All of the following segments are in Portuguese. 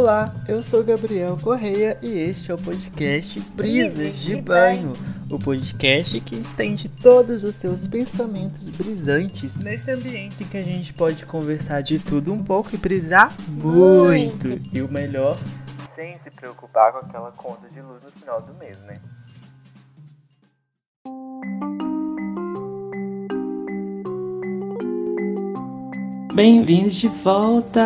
Olá, eu sou Gabriel Correia e este é o podcast Brisas de Banho, o podcast que estende todos os seus pensamentos brisantes nesse ambiente que a gente pode conversar de tudo um pouco e brisar muito. E o melhor, sem se preocupar com aquela conta de luz no final do mês, né? Bem-vindos de volta!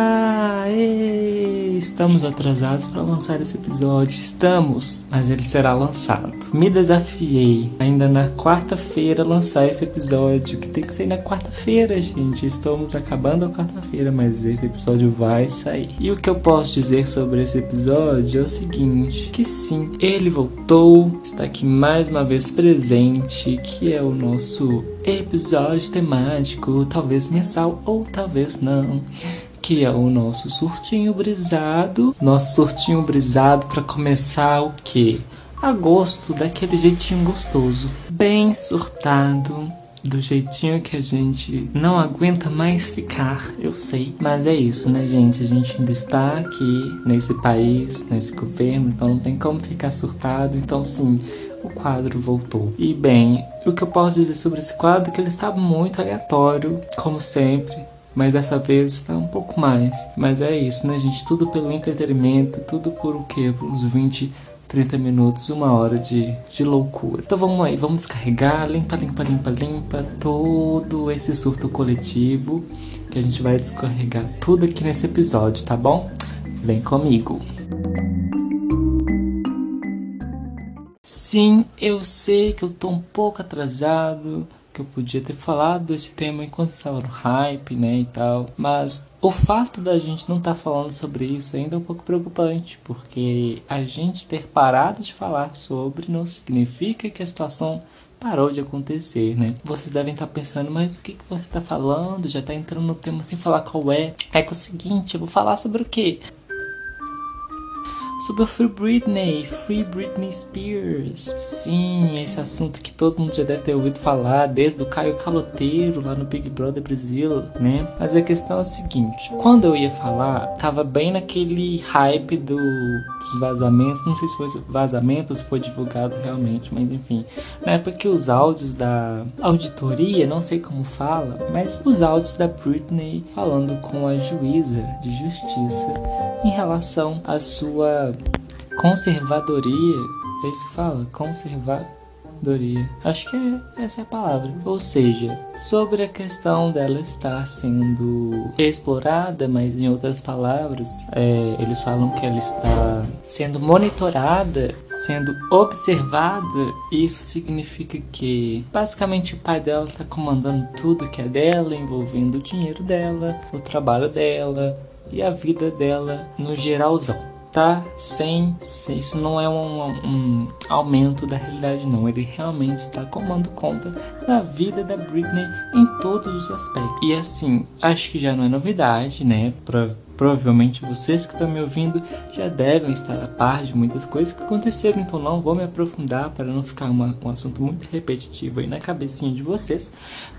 Ei, estamos atrasados para lançar esse episódio. Estamos, mas ele será lançado. Me desafiei ainda na quarta-feira lançar esse episódio, que tem que sair na quarta-feira, gente. Estamos acabando a quarta-feira, mas esse episódio vai sair. E o que eu posso dizer sobre esse episódio é o seguinte: que sim, ele voltou, está aqui mais uma vez presente, que é o nosso episódio temático, talvez mensal ou talvez não, que é o nosso surtinho brisado. Nosso surtinho brisado para começar o que? Agosto, daquele jeitinho gostoso, bem surtado, do jeitinho que a gente não aguenta mais ficar, eu sei. Mas é isso, né, gente? A gente ainda está aqui nesse país, nesse governo, então não tem como ficar surtado. Então, sim, o quadro voltou. E bem, o que eu posso dizer sobre esse quadro é que ele está muito aleatório, como sempre. Mas dessa vez está um pouco mais. Mas é isso, né, gente? Tudo pelo entretenimento, tudo por o quê? Por uns 20, 30 minutos, uma hora de, de loucura. Então vamos aí, vamos descarregar, limpa, limpa, limpa, limpa todo esse surto coletivo que a gente vai descarregar tudo aqui nesse episódio, tá bom? Vem comigo. Sim, eu sei que eu tô um pouco atrasado, que eu podia ter falado desse tema enquanto estava no hype, né, e tal, mas o fato da gente não estar tá falando sobre isso ainda é um pouco preocupante, porque a gente ter parado de falar sobre não significa que a situação parou de acontecer, né? Vocês devem estar tá pensando, mas o que, que você está falando? Já está entrando no tema sem falar qual é. É que é o seguinte, eu vou falar sobre o quê? Sobre o Free Britney, Free Britney Spears. Sim, esse assunto que todo mundo já deve ter ouvido falar, desde o Caio Caloteiro lá no Big Brother Brasil, né? Mas a questão é o seguinte: quando eu ia falar, tava bem naquele hype dos vazamentos, não sei se foi vazamento ou se foi divulgado realmente, mas enfim. Na época que os áudios da auditoria, não sei como fala, mas os áudios da Britney falando com a juíza de justiça em relação à sua conservadoria. É isso que fala? Conservadoria. Acho que é, essa é a palavra. Ou seja, sobre a questão dela estar sendo explorada, mas em outras palavras, é, eles falam que ela está sendo monitorada, sendo observada. Isso significa que basicamente o pai dela está comandando tudo que é dela, envolvendo o dinheiro dela, o trabalho dela, e a vida dela no geralzão tá sem, isso não é um, um, aumento da realidade não. Ele realmente está comando conta da vida da Britney em todos os aspectos. E assim acho que já não é novidade né Provavelmente vocês que estão me ouvindo já devem estar a par de muitas coisas que aconteceram, então não vou me aprofundar para não ficar uma, um assunto muito repetitivo aí na cabecinha de vocês.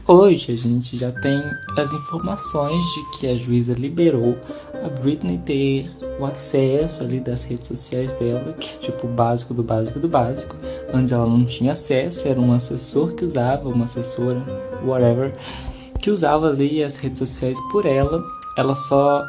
Hoje a gente já tem as informações de que a juíza liberou a Britney ter o acesso ali das redes sociais dela, que é tipo o básico do básico do básico. Antes ela não tinha acesso, era um assessor que usava, uma assessora, whatever, que usava ali as redes sociais por ela ela só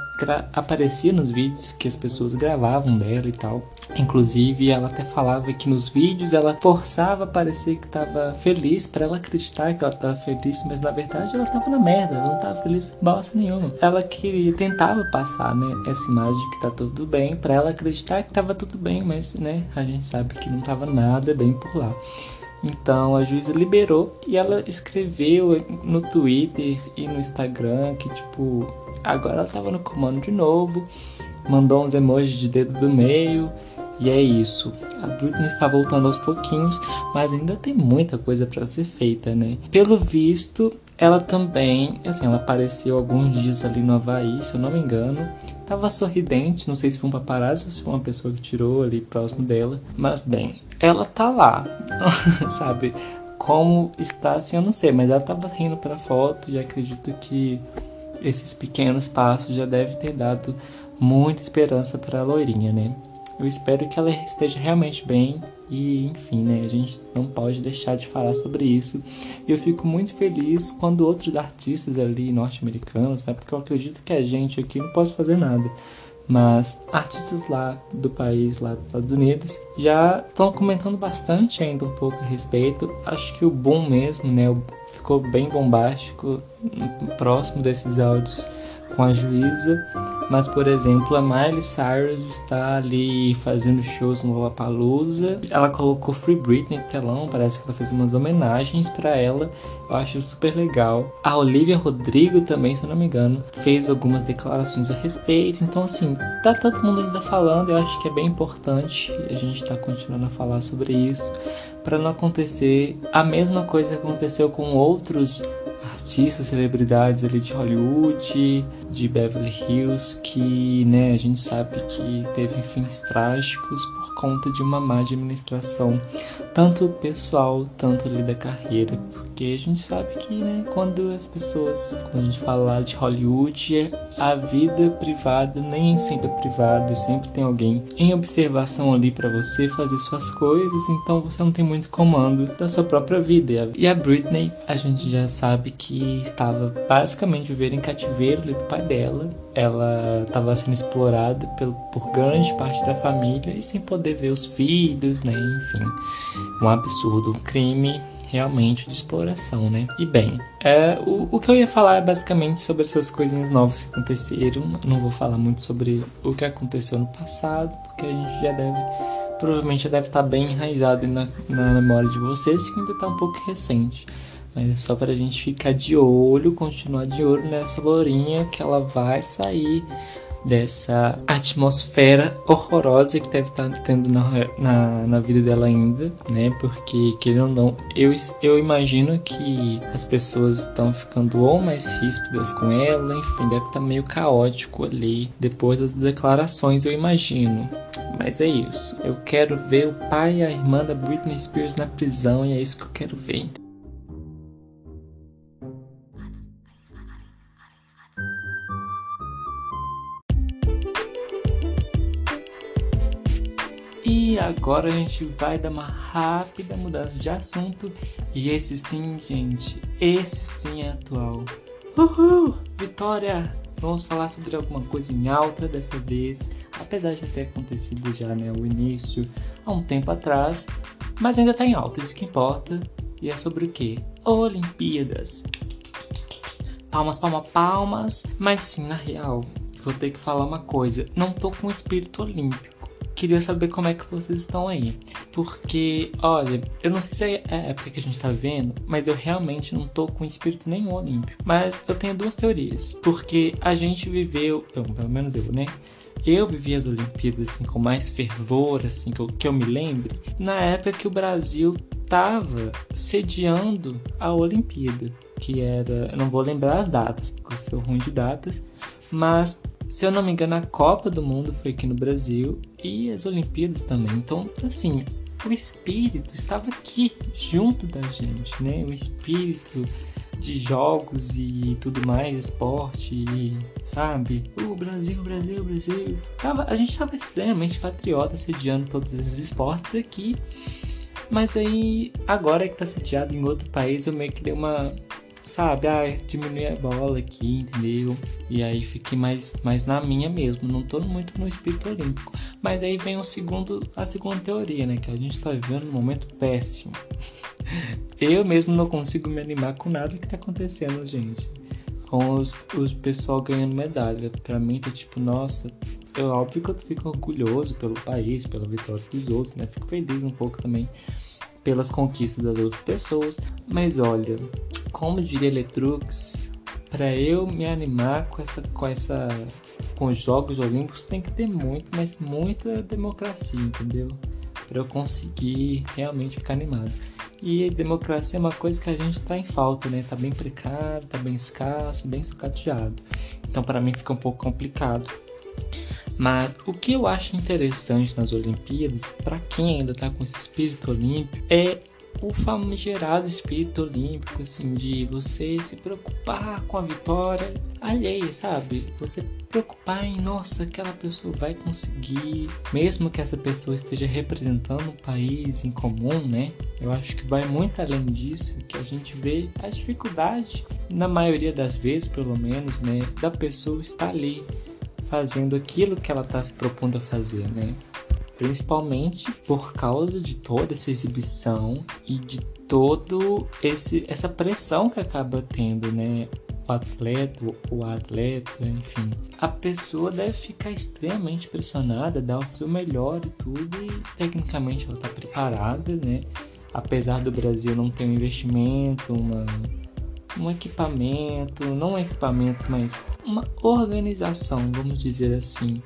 aparecia nos vídeos que as pessoas gravavam dela e tal. Inclusive, ela até falava que nos vídeos ela forçava a parecer que estava feliz para ela acreditar que ela estava feliz, mas na verdade ela estava na merda, ela não estava feliz bosta nenhuma. Ela queria tentava passar, né, essa imagem de que tá tudo bem para ela acreditar que estava tudo bem, mas, né, a gente sabe que não estava nada bem por lá. Então a juíza liberou e ela escreveu no Twitter e no Instagram que tipo Agora ela tava no comando de novo, mandou uns emojis de dedo do meio. E é isso. A Britney está voltando aos pouquinhos, mas ainda tem muita coisa para ser feita, né? Pelo visto, ela também, assim, ela apareceu alguns dias ali no Havaí, se eu não me engano. Tava sorridente, não sei se foi um paparazzo ou se foi uma pessoa que tirou ali próximo dela. Mas bem, ela tá lá, sabe? Como está, assim, eu não sei, mas ela tava rindo pra foto e acredito que esses pequenos passos já deve ter dado muita esperança para a loirinha, né? Eu espero que ela esteja realmente bem e, enfim, né? A gente não pode deixar de falar sobre isso. E eu fico muito feliz quando outros artistas ali norte-americanos, né? Porque eu acredito que a gente aqui não pode fazer nada. Mas artistas lá do país, lá dos Estados Unidos, já estão comentando bastante ainda um pouco a respeito. Acho que o boom mesmo, né? Ficou bem bombástico próximo desses áudios com a juíza, mas por exemplo, a Miley Cyrus está ali fazendo shows no Lollapalooza. Ela colocou Free Britney no telão, parece que ela fez umas homenagens para ela. Eu acho super legal. A Olivia Rodrigo também, se eu não me engano, fez algumas declarações a respeito. Então assim, tá todo mundo ainda falando, eu acho que é bem importante a gente tá continuando a falar sobre isso para não acontecer a mesma coisa que aconteceu com outros artistas, celebridades ali de Hollywood, de Beverly Hills, que né, a gente sabe que teve fins trágicos por conta de uma má administração, tanto pessoal, tanto ali da carreira, porque a gente sabe que né, quando as pessoas, quando a gente fala de Hollywood, a vida privada nem sempre é privada, sempre tem alguém em observação ali para você fazer suas coisas, então você não tem muito comando da sua própria vida. E a Britney, a gente já sabe que estava basicamente vivendo em cativeiro ali do pai dela. Ela estava sendo explorada por, por grande parte da família e sem poder ver os filhos, né? Enfim, um absurdo, um crime realmente de exploração, né? E bem, é, o, o que eu ia falar é basicamente sobre essas coisinhas novas que aconteceram. Não vou falar muito sobre o que aconteceu no passado, porque a gente já deve, provavelmente já deve estar bem enraizado na, na memória de vocês, que ainda está um pouco recente. Mas é só para a gente ficar de olho, continuar de olho nessa lourinha que ela vai sair dessa atmosfera horrorosa que deve estar tendo na, na, na, vida dela ainda, né? Porque, querendo ou não, eu, eu imagino que as pessoas estão ficando ou mais ríspidas com ela, enfim, deve estar meio caótico ali depois das declarações, eu imagino. Mas é isso. Eu quero ver o pai e a irmã da Britney Spears na prisão e é isso que eu quero ver. Agora a gente vai dar uma rápida mudança de assunto. E esse sim, gente, esse sim é atual. Uhul! Vitória! Vamos falar sobre alguma coisa em alta dessa vez, apesar de ter acontecido já né, o início há um tempo atrás, mas ainda tá em alta, isso que importa. E é sobre o que? Olimpíadas. Palmas, palmas, palmas. Mas sim, na real, vou ter que falar uma coisa. Não tô com espírito olímpico queria saber como é que vocês estão aí. Porque, olha, eu não sei se é a época que a gente tá vendo, mas eu realmente não tô com espírito nenhum olímpico. Mas eu tenho duas teorias. Porque a gente viveu, pelo, pelo menos eu, né? Eu vivi as Olimpíadas assim, com mais fervor, assim, que eu, que eu me lembro, na época que o Brasil tava sediando a Olimpíada, que era, eu não vou lembrar as datas, porque eu sou ruim de datas, mas se eu não me engano, a Copa do Mundo foi aqui no Brasil e as Olimpíadas também. Então, assim, o espírito estava aqui, junto da gente, né? O espírito de jogos e tudo mais, esporte, e, sabe? O Brasil, Brasil, Brasil. Tava, a gente estava extremamente patriota sediando todos esses esportes aqui. Mas aí, agora que tá sediado em outro país, eu meio que dei uma sabe, ah, diminuir a bola aqui, entendeu? E aí fiquei mais, mais na minha mesmo, não tô muito no espírito olímpico. Mas aí vem o segundo, a segunda teoria, né? Que a gente tá vivendo um momento péssimo. Eu mesmo não consigo me animar com nada que tá acontecendo, gente. Com os, os pessoal ganhando medalha. Pra mim tá tipo, nossa, eu, óbvio que eu fico orgulhoso pelo país, pela vitória dos outros, né? Fico feliz um pouco também pelas conquistas das outras pessoas. Mas olha, como diria Letrux, para eu me animar com essa, com essa, com os Jogos Olímpicos tem que ter muito, mas muita democracia, entendeu? Para eu conseguir realmente ficar animado. E democracia é uma coisa que a gente está em falta, né? Tá bem precário, tá bem escasso, bem sucateado. Então para mim fica um pouco complicado. Mas o que eu acho interessante nas Olimpíadas, para quem ainda tá com esse espírito olímpico, é o famigerado espírito olímpico, assim, de você se preocupar com a vitória alheia, sabe? Você preocupar em, nossa, aquela pessoa vai conseguir, mesmo que essa pessoa esteja representando um país em comum, né? Eu acho que vai muito além disso, que a gente vê a dificuldade, na maioria das vezes, pelo menos, né, da pessoa estar ali fazendo aquilo que ela está se propondo a fazer, né? Principalmente por causa de toda essa exibição e de todo esse essa pressão que acaba tendo, né? O atleta, o atleta, enfim. A pessoa deve ficar extremamente pressionada, dar o seu melhor e tudo, e tecnicamente ela está preparada, né? Apesar do Brasil não ter um investimento, uma, um equipamento, não um equipamento, mas uma organização, vamos dizer assim,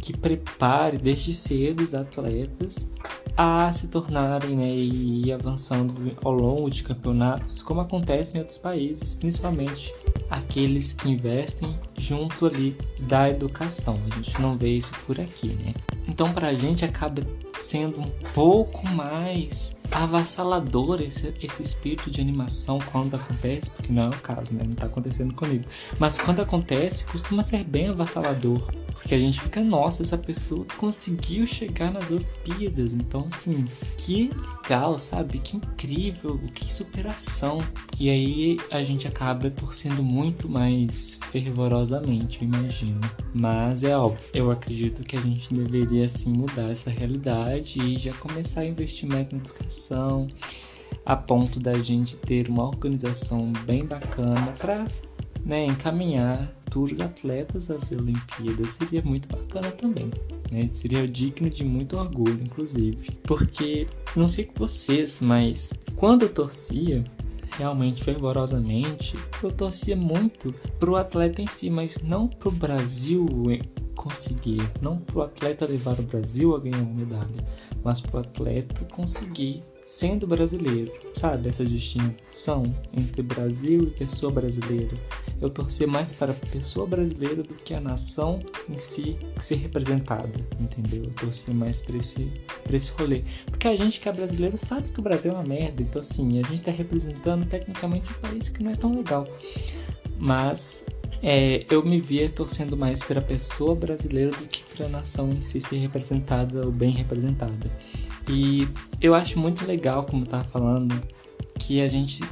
que prepare desde cedo os atletas a se tornarem né, e ir avançando ao longo de campeonatos, como acontece em outros países, principalmente aqueles que investem junto ali da educação. A gente não vê isso por aqui, né? Então, para a gente acaba sendo um pouco mais avassalador esse, esse espírito de animação quando acontece, porque não é o caso, né? Não está acontecendo comigo. Mas quando acontece, costuma ser bem avassalador porque a gente fica, nossa, essa pessoa conseguiu chegar nas Olimpíadas. Então, assim, que legal, sabe? Que incrível, que superação. E aí a gente acaba torcendo muito mais fervorosamente, eu imagino. Mas é óbvio, eu acredito que a gente deveria, assim, mudar essa realidade e já começar a investir mais na educação a ponto da gente ter uma organização bem bacana para né, encaminhar futuros atletas às Olimpíadas seria muito bacana também. Né? Seria digno de muito orgulho, inclusive. Porque, não sei com vocês, mas quando eu torcia, realmente fervorosamente, eu torcia muito pro atleta em si, mas não pro Brasil conseguir, não pro atleta levar o Brasil a ganhar uma medalha, mas pro atleta conseguir sendo brasileiro, sabe? Essa distinção entre Brasil e pessoa brasileira. Eu torcer mais para a pessoa brasileira do que a nação em si ser representada, entendeu? Eu torcer mais para esse, esse rolê. Porque a gente que é brasileiro sabe que o Brasil é uma merda, então assim, a gente está representando tecnicamente um país que não é tão legal. Mas é, eu me via torcendo mais para a pessoa brasileira do que para a nação em si ser representada ou bem representada. E eu acho muito legal, como tava falando, que a gente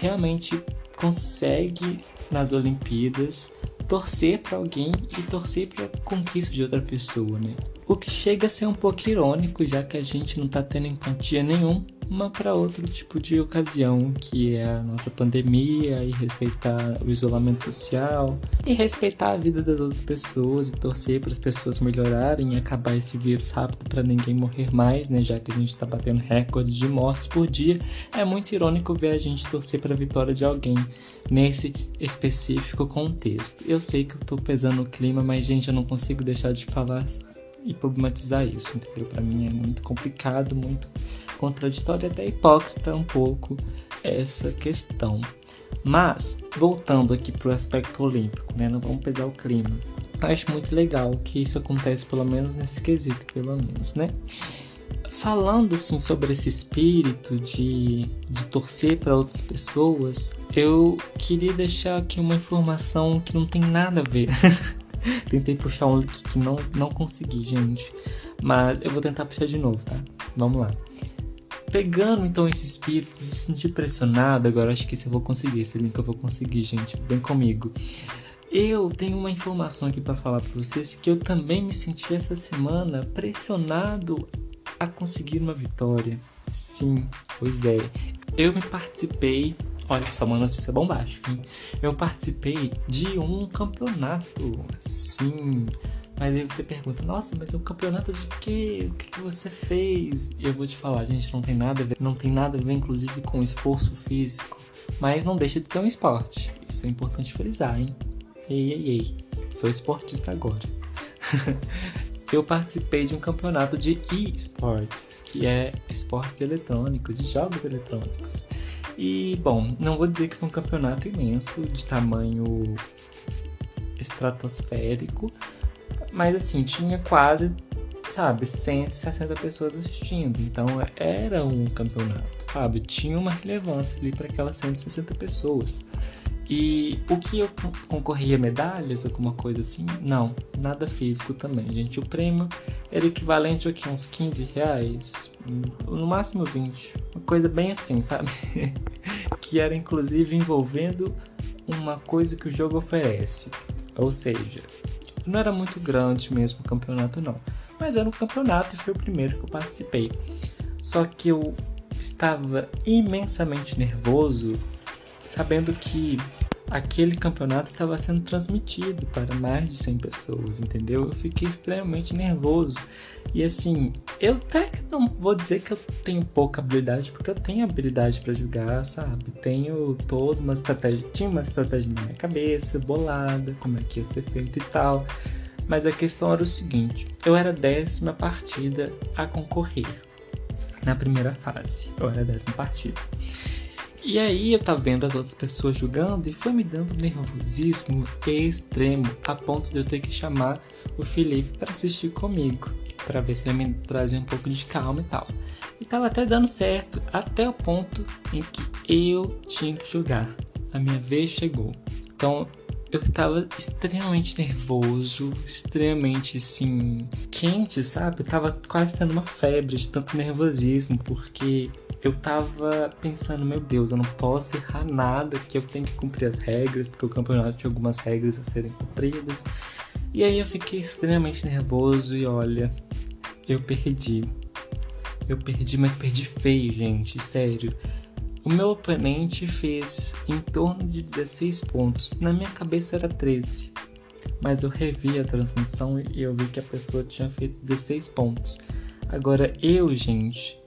realmente consegue nas Olimpíadas torcer para alguém e torcer para conquista de outra pessoa, né? O que chega a ser um pouco irônico, já que a gente não tá tendo empatia nenhum uma para outro tipo de ocasião, que é a nossa pandemia e respeitar o isolamento social e respeitar a vida das outras pessoas e torcer para as pessoas melhorarem e acabar esse vírus rápido para ninguém morrer mais, né, já que a gente está batendo recorde de mortes por dia. É muito irônico ver a gente torcer para a vitória de alguém nesse específico contexto. Eu sei que eu tô pesando o clima, mas gente, eu não consigo deixar de falar e problematizar isso, entendeu? Para mim é muito complicado, muito contraditório e até hipócrita um pouco essa questão. Mas, voltando aqui para o aspecto olímpico, né? Não vamos pesar o clima. Acho muito legal que isso acontece, pelo menos nesse quesito, pelo menos, né? Falando assim sobre esse espírito de, de torcer para outras pessoas, eu queria deixar aqui uma informação que não tem nada a ver. Tentei puxar um link que não, não consegui, gente. Mas eu vou tentar puxar de novo, tá? Vamos lá. Pegando então esse espírito se sentir pressionado, agora acho que esse eu vou conseguir, esse link eu vou conseguir, gente, bem comigo. Eu tenho uma informação aqui para falar para vocês que eu também me senti essa semana pressionado a conseguir uma vitória. Sim, pois é. Eu me participei, olha só uma notícia bombástica, hein? Eu participei de um campeonato. Sim, mas aí você pergunta, nossa, mas é um campeonato de quê? O que, que você fez? E eu vou te falar, gente, não tem nada a ver, não tem nada a ver, inclusive, com esforço físico. Mas não deixa de ser um esporte. Isso é importante frisar, hein? Ei, ei, ei. Sou esportista agora. eu participei de um campeonato de e-sports, que é esportes eletrônicos, de jogos eletrônicos. E, bom, não vou dizer que foi um campeonato imenso, de tamanho estratosférico, mas assim, tinha quase, sabe, 160 pessoas assistindo. Então era um campeonato, sabe? Tinha uma relevância ali para aquelas 160 pessoas. E o que eu concorria medalhas, alguma coisa assim? Não, nada físico também, gente. O prêmio era equivalente a uns 15 reais, no máximo 20. Uma coisa bem assim, sabe? que era inclusive envolvendo uma coisa que o jogo oferece. Ou seja, não era muito grande mesmo o campeonato, não. Mas era um campeonato e foi o primeiro que eu participei. Só que eu estava imensamente nervoso, sabendo que aquele campeonato estava sendo transmitido para mais de 100 pessoas, entendeu? Eu fiquei extremamente nervoso. E assim, eu até não vou dizer que eu tenho pouca habilidade, porque eu tenho habilidade para jogar, sabe? Tenho toda uma estratégia, tinha uma estratégia na minha cabeça, bolada, como é que ia ser feito e tal. Mas a questão era o seguinte: eu era a décima partida a concorrer na primeira fase. Eu era a décima partida. E aí eu tava vendo as outras pessoas jogando e foi me dando nervosismo extremo, a ponto de eu ter que chamar o Felipe para assistir comigo, para ver se ele me trazia um pouco de calma e tal. E tava até dando certo, até o ponto em que eu tinha que jogar. A minha vez chegou. Então eu estava extremamente nervoso, extremamente assim, quente, sabe? Eu tava quase tendo uma febre de tanto nervosismo, porque eu tava pensando, meu Deus, eu não posso errar nada, que eu tenho que cumprir as regras, porque o campeonato tinha algumas regras a serem cumpridas. E aí eu fiquei extremamente nervoso e olha, eu perdi. Eu perdi, mas perdi feio, gente, sério. O meu oponente fez em torno de 16 pontos. Na minha cabeça era 13. Mas eu revi a transmissão e eu vi que a pessoa tinha feito 16 pontos. Agora eu, gente,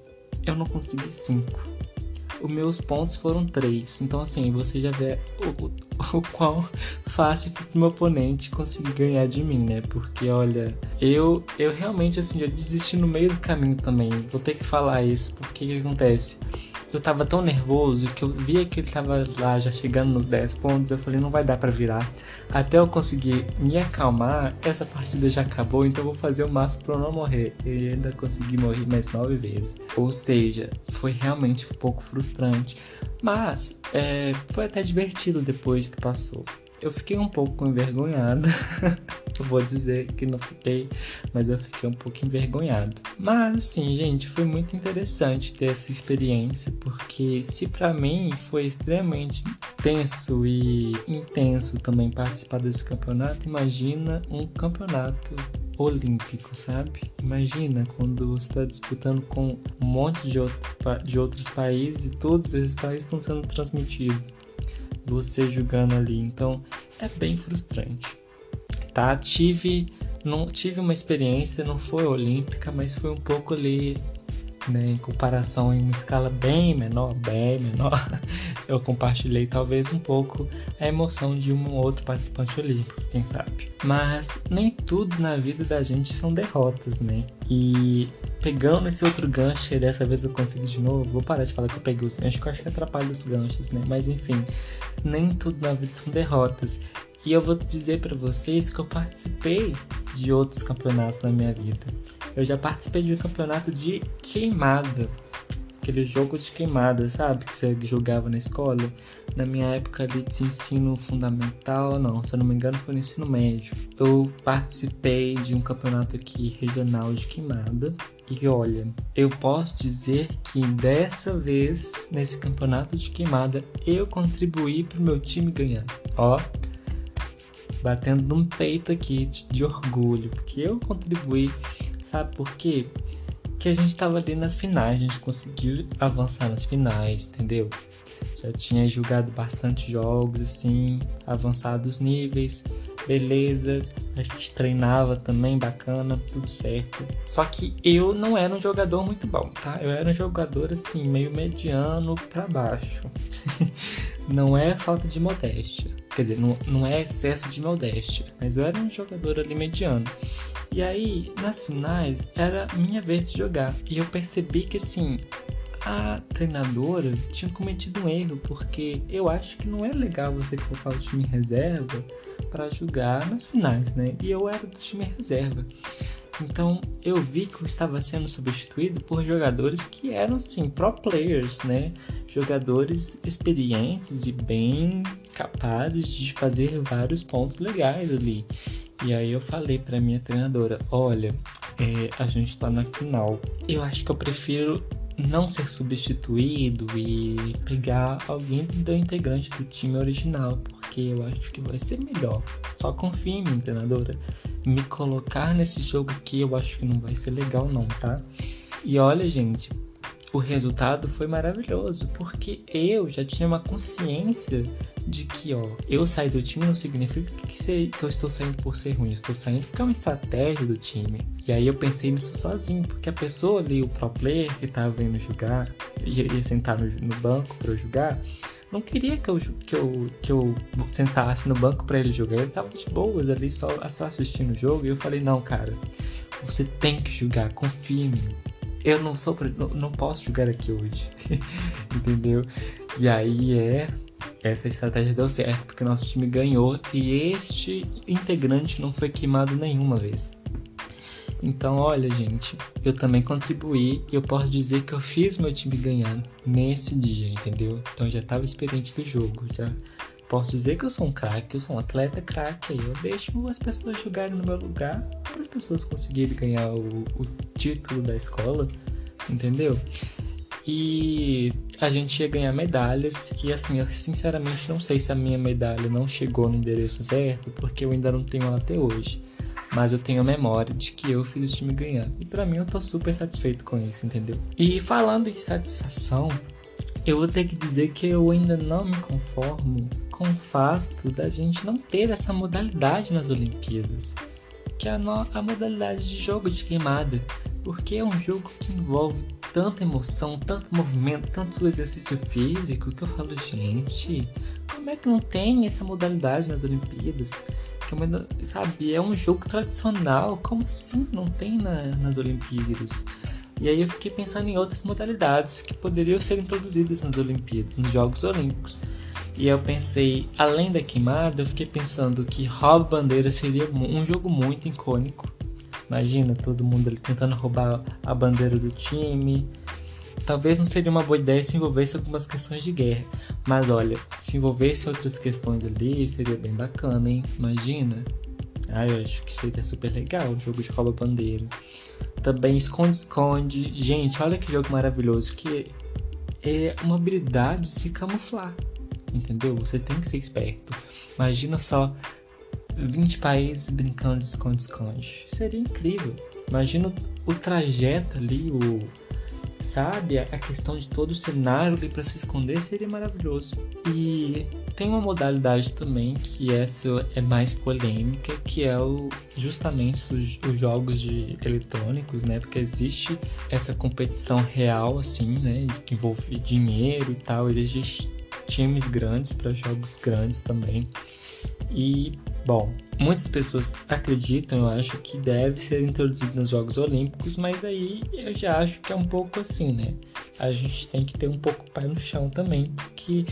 eu não consegui 5. Os meus pontos foram 3. Então assim, você já vê o, o, quão fácil pro meu oponente conseguir ganhar de mim, né? Porque olha, eu eu realmente assim já desisti no meio do caminho também. Vou ter que falar isso, porque o que acontece? Eu tava tão nervoso que eu via que ele tava lá já chegando nos 10 pontos. Eu falei, não vai dar para virar. Até eu conseguir me acalmar, essa partida já acabou, então eu vou fazer o máximo para eu não morrer. E ainda consegui morrer mais 9 vezes. Ou seja, foi realmente um pouco frustrante. Mas é, foi até divertido depois que passou. Eu fiquei um pouco envergonhado. eu vou dizer que não fiquei, mas eu fiquei um pouco envergonhado. Mas assim, gente, foi muito interessante ter essa experiência, porque se para mim foi extremamente tenso e intenso também participar desse campeonato, imagina um campeonato olímpico, sabe? Imagina quando você está disputando com um monte de, outro, de outros países e todos esses países estão sendo transmitidos você jogando ali. Então é bem frustrante. Tá? Tive não tive uma experiência, não foi olímpica, mas foi um pouco ali, né, em comparação em uma escala bem menor, bem menor. Eu compartilhei talvez um pouco a emoção de um outro participante olímpico, quem sabe. Mas nem tudo na vida da gente são derrotas, né? E pegando esse outro gancho, e dessa vez eu consegui de novo, vou parar de falar que eu peguei os ganchos, que eu acho que atrapalha os ganchos, né? Mas enfim, nem tudo na vida são derrotas. E eu vou dizer para vocês que eu participei de outros campeonatos na minha vida. Eu já participei de um campeonato de queimada. Aquele jogo de queimada, sabe? Que você jogava na escola. Na minha época ali de ensino fundamental, não, se eu não me engano foi no ensino médio. Eu participei de um campeonato aqui regional de queimada. E olha, eu posso dizer que dessa vez, nesse campeonato de queimada, eu contribuí pro meu time ganhar. Ó, batendo num peito aqui de, de orgulho, porque eu contribuí, sabe por quê? Que a gente estava ali nas finais, a gente conseguiu avançar nas finais, entendeu? Já tinha jogado bastante jogos, assim, avançados níveis, beleza. A gente treinava também, bacana, tudo certo. Só que eu não era um jogador muito bom, tá? Eu era um jogador, assim, meio mediano para baixo. não é falta de modéstia. Quer dizer, não, não é excesso de modéstia, mas eu era um jogador ali mediano. E aí, nas finais, era minha vez de jogar. E eu percebi que, assim, a treinadora tinha cometido um erro, porque eu acho que não é legal você colocar o time reserva para jogar nas finais, né? E eu era do time reserva. Então eu vi que eu estava sendo substituído por jogadores que eram sim pro players, né? Jogadores experientes e bem capazes de fazer vários pontos legais ali. E aí eu falei para minha treinadora, olha, é, a gente tá na final. Eu acho que eu prefiro não ser substituído e pegar alguém do integrante do time original, porque eu acho que vai ser melhor. Só confie em mim, treinadora. Me colocar nesse jogo aqui eu acho que não vai ser legal não, tá? E olha, gente, o resultado foi maravilhoso, porque eu já tinha uma consciência de que, ó, eu sair do time não significa que, ser, que eu estou saindo por ser ruim, eu estou saindo porque é uma estratégia do time. E aí eu pensei nisso sozinho, porque a pessoa ali, o pro player que tava vendo jogar, ia, ia sentar no, no banco para jogar, não queria que eu, que eu, que eu sentasse no banco para ele jogar. Ele tava de boas ali, só, só assistindo o jogo. E eu falei: Não, cara, você tem que jogar, confia em mim. Eu não sou não, não posso jogar aqui hoje. Entendeu? E aí é essa estratégia deu certo porque nosso time ganhou. E este integrante não foi queimado nenhuma vez então olha gente eu também contribuí e eu posso dizer que eu fiz meu time ganhar nesse dia entendeu então já estava experiente do jogo já posso dizer que eu sou um craque, eu sou um atleta craque, eu deixo as pessoas jogarem no meu lugar para as pessoas conseguirem ganhar o, o, título da escola, entendeu? E a gente ia ganhar medalhas e assim, eu sinceramente não sei se a minha medalha não chegou no endereço certo, porque eu ainda não tenho ela até hoje. Mas eu tenho a memória de que eu fiz o time ganhar. E para mim eu tô super satisfeito com isso, entendeu? E falando em satisfação, eu vou ter que dizer que eu ainda não me conformo com o fato da gente não ter essa modalidade nas Olimpíadas, que é a, a modalidade de jogo de queimada, porque é um jogo que envolve tanta emoção, tanto movimento, tanto exercício físico que eu falo, gente, como é que não tem essa modalidade nas Olimpíadas? Que é sabe, é um jogo tradicional, como assim não tem na, nas Olimpíadas? E aí eu fiquei pensando em outras modalidades que poderiam ser introduzidas nas Olimpíadas, nos Jogos Olímpicos. E eu pensei, além da queimada, eu fiquei pensando que rouba bandeira seria um jogo muito icônico. Imagina todo mundo ali tentando roubar a bandeira do time. Talvez não seria uma boa ideia se envolvesse algumas questões de guerra. Mas olha, se envolvesse outras questões ali, seria bem bacana, hein? Imagina. Ah, eu acho que seria super legal o jogo de rouba-bandeira. Também esconde-esconde. Gente, olha que jogo maravilhoso. Que é uma habilidade de se camuflar. Entendeu? Você tem que ser esperto. Imagina só 20 países brincando de esconde-esconde. Seria incrível. Imagina o, trajeto ali, o sabe? A questão de todo o cenário ali para se esconder seria maravilhoso. E tem uma modalidade também que essa é mais polêmica, que é o, justamente os, os jogos de eletrônicos, né? Porque existe essa competição real, assim, né? Que envolve dinheiro e tal, existe times grandes para jogos grandes também. E Bom, muitas pessoas acreditam, eu acho, que deve ser introduzido nos Jogos Olímpicos, mas aí eu já acho que é um pouco assim, né? A gente tem que ter um pouco pé no chão também, porque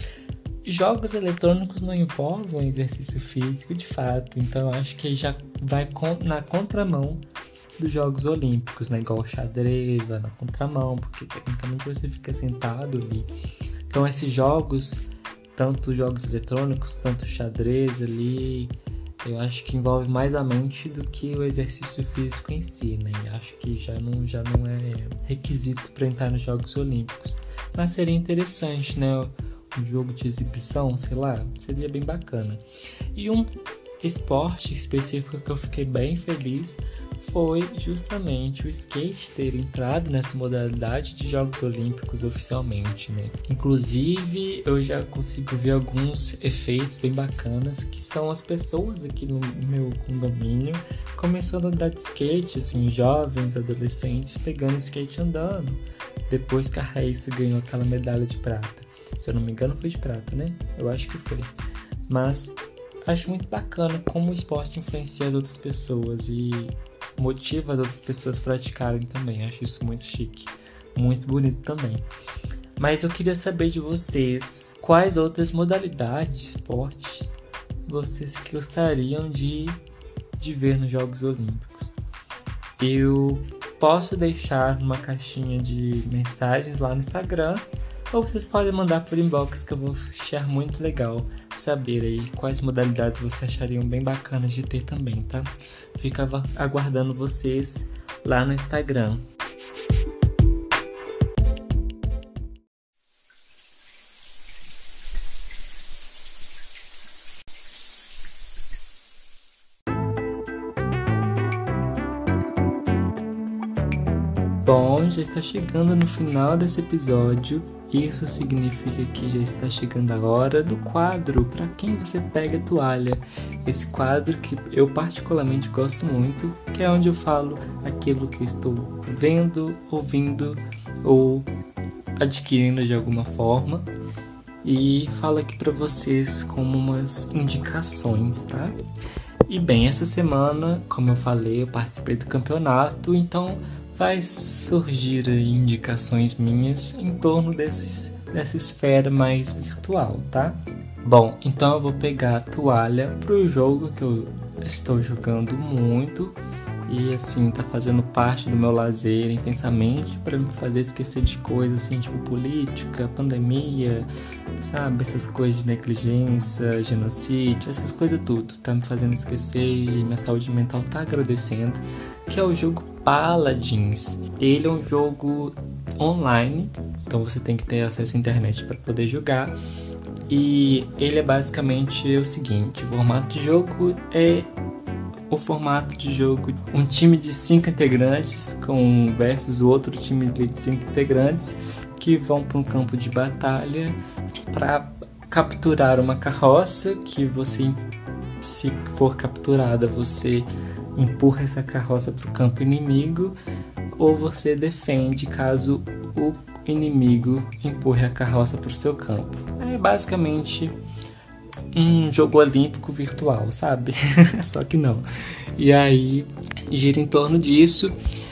jogos eletrônicos não envolvem exercício físico de fato, então eu acho que já vai na contramão dos Jogos Olímpicos, né? Igual xadrez, vai na contramão, porque tecnicamente você fica sentado ali. Então esses jogos, tanto jogos eletrônicos, tanto xadrez ali, eu acho que envolve mais a mente do que o exercício físico em si, né? E acho que já não, já não é requisito para entrar nos Jogos Olímpicos. Mas seria interessante, né? Um jogo de exibição, sei lá, seria bem bacana. E um esporte específico que eu fiquei bem feliz foi justamente o skate ter entrado nessa modalidade de Jogos Olímpicos oficialmente, né? Inclusive, eu já consigo ver alguns efeitos bem bacanas que são as pessoas aqui no meu condomínio começando a andar de skate, assim, jovens, adolescentes pegando skate andando. Depois que a Raíssa ganhou aquela medalha de prata. Se eu não me engano, foi de prata, né? Eu acho que foi. Mas acho muito bacana como o esporte influencia as outras pessoas e motiva as outras pessoas a praticarem também. Acho isso muito chique, muito bonito também. Mas eu queria saber de vocês quais outras modalidades de esportes vocês gostariam de, de ver nos Jogos Olímpicos. eu posso deixar uma caixinha de mensagens lá no Instagram ou vocês podem mandar por inbox que eu vou achar muito legal saber aí quais modalidades vocês achariam bem bacanas de ter também, tá? Fica aguardando vocês lá no Instagram. Já está chegando no final desse episódio. Isso significa que já está chegando a hora do quadro para quem você pega a toalha. Esse quadro que eu particularmente gosto muito, que é onde eu falo aquilo que eu estou vendo, ouvindo ou adquirindo de alguma forma e falo aqui para vocês como umas indicações, tá? E bem, essa semana, como eu falei, eu participei do campeonato, então vai surgir indicações minhas em torno desses, dessa esfera mais virtual, tá? Bom, então eu vou pegar a toalha pro jogo que eu estou jogando muito e assim tá fazendo parte do meu lazer intensamente para me fazer esquecer de coisas assim, tipo política, pandemia, sabe, essas coisas de negligência, genocídio, essas coisas tudo, tá me fazendo esquecer e minha saúde mental tá agradecendo que é o jogo Paladins. Ele é um jogo online, então você tem que ter acesso à internet para poder jogar. E ele é basicamente o seguinte: o formato de jogo é o formato de jogo um time de cinco integrantes com versus o outro time de cinco integrantes que vão para um campo de batalha para capturar uma carroça que você se for capturada você empurra essa carroça para o campo inimigo ou você defende caso o inimigo empurre a carroça para o seu campo. É basicamente um jogo olímpico virtual, sabe? Só que não. E aí gira em torno disso.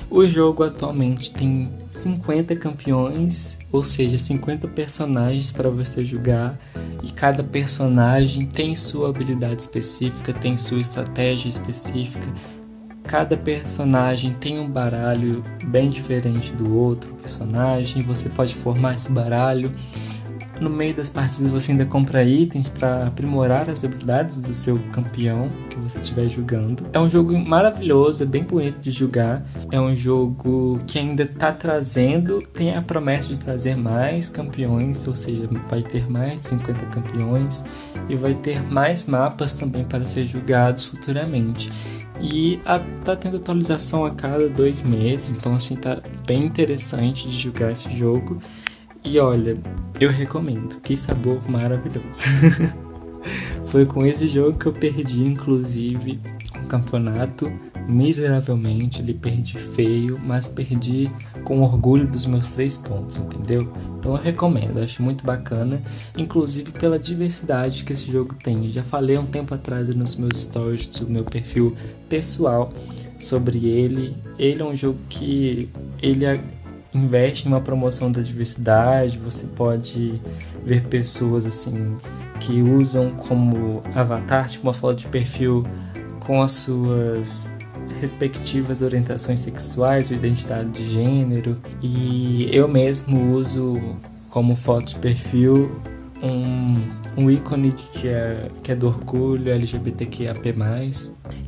O jogo atualmente tem 50 campeões, ou seja, 50 personagens para você jogar, e cada personagem tem sua habilidade específica, tem sua estratégia específica. Cada personagem tem um baralho bem diferente do outro personagem, você pode formar esse baralho no meio das partidas você ainda compra itens para aprimorar as habilidades do seu campeão que você estiver jogando. É um jogo maravilhoso, é bem bonito de jogar. É um jogo que ainda está trazendo, tem a promessa de trazer mais campeões, ou seja, vai ter mais de 50 campeões e vai ter mais mapas também para ser jogados futuramente. E a, tá tendo atualização a cada dois meses, então assim tá bem interessante de jogar esse jogo. E olha, eu recomendo, que sabor maravilhoso. Foi com esse jogo que eu perdi, inclusive, o campeonato miseravelmente. Ele perdi feio, mas perdi com orgulho dos meus três pontos, entendeu? Então eu recomendo, acho muito bacana, inclusive pela diversidade que esse jogo tem. Eu já falei um tempo atrás nos meus stories do meu perfil pessoal sobre ele. Ele é um jogo que ele é investe em uma promoção da diversidade, você pode ver pessoas assim que usam como avatar, tipo uma foto de perfil com as suas respectivas orientações sexuais ou identidade de gênero. E eu mesmo uso como foto de perfil um, um ícone que é, que é do orgulho LGBTQIAP+.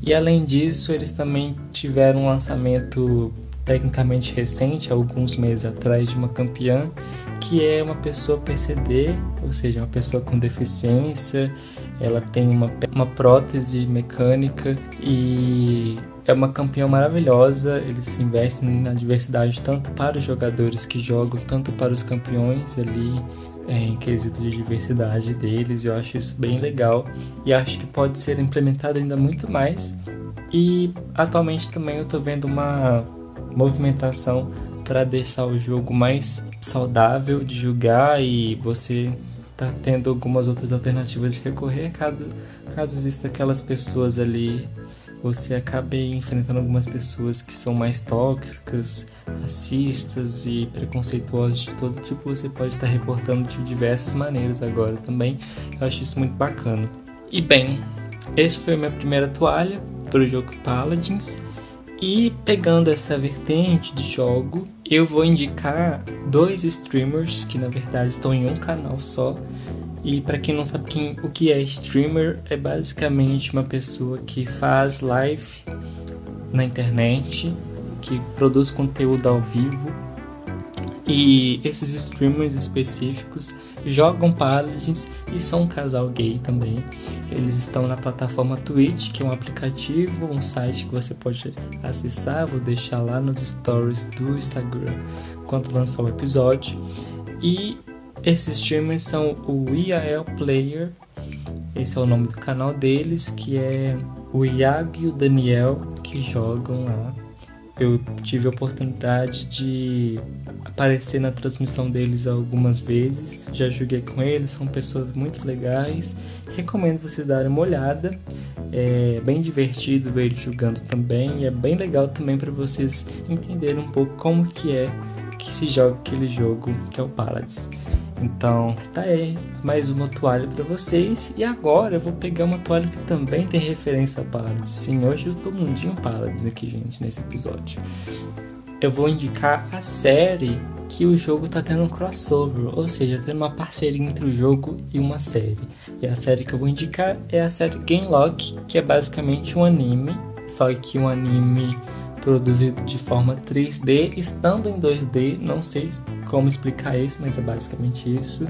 E além disso, eles também tiveram um lançamento tecnicamente recente, alguns meses atrás, de uma campeã que é uma pessoa PCD, ou seja, uma pessoa com deficiência. Ela tem uma, uma prótese mecânica e é uma campeã maravilhosa. Eles investem na diversidade tanto para os jogadores que jogam, tanto para os campeões ali é, em quesito de diversidade deles. Eu acho isso bem legal e acho que pode ser implementado ainda muito mais. E atualmente também eu estou vendo uma movimentação para deixar o jogo mais saudável de jogar e você tá tendo algumas outras alternativas de recorrer caso, caso exista aquelas pessoas ali você acabe enfrentando algumas pessoas que são mais tóxicas, racistas e preconceituosas de todo tipo, você pode estar reportando de diversas maneiras agora também. Eu acho isso muito bacana. E bem, esse foi a minha primeira toalha para o jogo Paladins. E pegando essa vertente de jogo, eu vou indicar dois streamers que na verdade estão em um canal só. E para quem não sabe quem, o que é streamer, é basicamente uma pessoa que faz live na internet, que produz conteúdo ao vivo. E esses streamers específicos jogam Paladins e são um casal gay também. Eles estão na plataforma Twitch, que é um aplicativo, um site que você pode acessar. Vou deixar lá nos stories do Instagram quando lançar o episódio. E esses streamers são o IAL Player, esse é o nome do canal deles, que é o Iago e o Daniel que jogam lá. Eu tive a oportunidade de aparecer na transmissão deles algumas vezes, já joguei com eles, são pessoas muito legais. Recomendo vocês darem uma olhada. É bem divertido ver eles jogando também e é bem legal também para vocês entenderem um pouco como que é que se joga aquele jogo que é o Paladins. Então, tá aí, mais uma toalha para vocês. E agora eu vou pegar uma toalha que também tem referência a Paladins. Sim, hoje eu tô mundinho Paladins aqui, gente, nesse episódio. Eu vou indicar a série que o jogo tá tendo um crossover, ou seja, tendo uma parceria entre o jogo e uma série. E a série que eu vou indicar é a série Gamelock, que é basicamente um anime, só que um anime produzido de forma 3D, estando em 2D, não sei como explicar isso, mas é basicamente isso.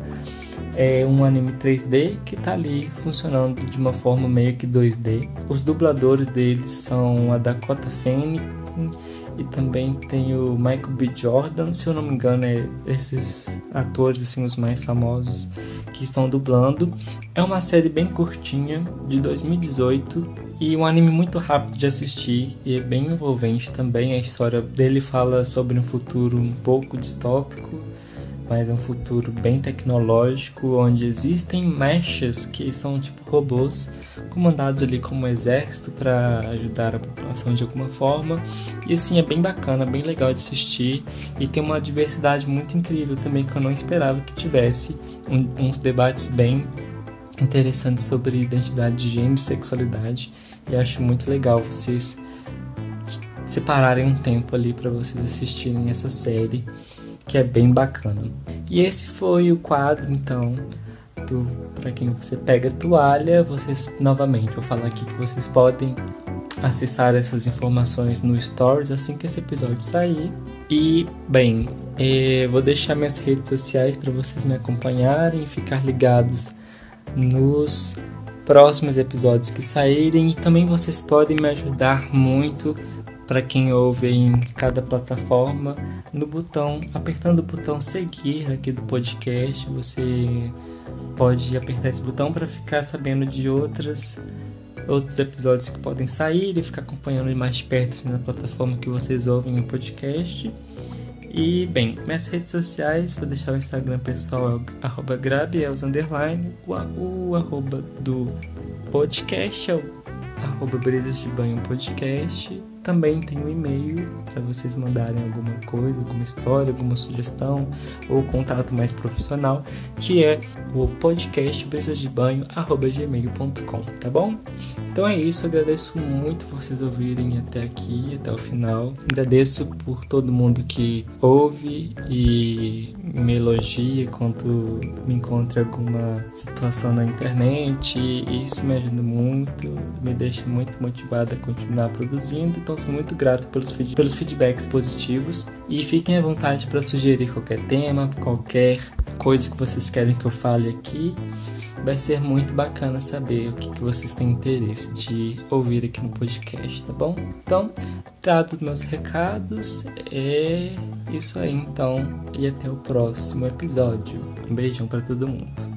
É um anime 3D que está ali funcionando de uma forma meio que 2D. Os dubladores deles são a Dakota Fanning e também tem o Michael B. Jordan, se eu não me engano, é esses atores assim os mais famosos que estão dublando. É uma série bem curtinha de 2018 e um anime muito rápido de assistir e é bem envolvente também. A história dele fala sobre um futuro um pouco distópico, mas é um futuro bem tecnológico, onde existem mechas que são tipo robôs comandados ali como exército para ajudar a população de alguma forma. E assim é bem bacana, bem legal de assistir. E tem uma diversidade muito incrível também que eu não esperava que tivesse. Um, uns debates bem interessante sobre identidade de gênero e sexualidade. E acho muito legal vocês separarem um tempo ali para vocês assistirem essa série que é bem bacana. E esse foi o quadro então do para quem você pega toalha, vocês novamente vou falar aqui que vocês podem acessar essas informações no Stories assim que esse episódio sair. E, bem, eh, vou deixar minhas redes sociais para vocês me acompanharem e ficar ligados nos próximos episódios que saírem e também vocês podem me ajudar muito para quem ouve em cada plataforma no botão, apertando o botão seguir aqui do podcast, você pode apertar esse botão para ficar sabendo de outras outros episódios que podem sair e ficar acompanhando mais perto assim, na plataforma que vocês ouvem o podcast. E, bem, minhas redes sociais, vou deixar o Instagram pessoal, é arroba grabiels, underline, o, o arroba do podcast é o arroba brisas de banho podcast também tem um e-mail para vocês mandarem alguma coisa, alguma história, alguma sugestão ou contato mais profissional, que é o podcast gmail.com, tá bom? Então é isso, agradeço muito vocês ouvirem até aqui, até o final. Agradeço por todo mundo que ouve e me elogia quando me encontra alguma situação na internet. Isso me ajuda muito, me deixa muito motivado a continuar produzindo. Então sou muito grato pelos, feed pelos feedbacks positivos e fiquem à vontade para sugerir qualquer tema, qualquer coisa que vocês querem que eu fale aqui. Vai ser muito bacana saber o que, que vocês têm interesse de ouvir aqui no podcast, tá bom? Então, dado meus recados, é isso aí então. E até o próximo episódio. Um beijão para todo mundo.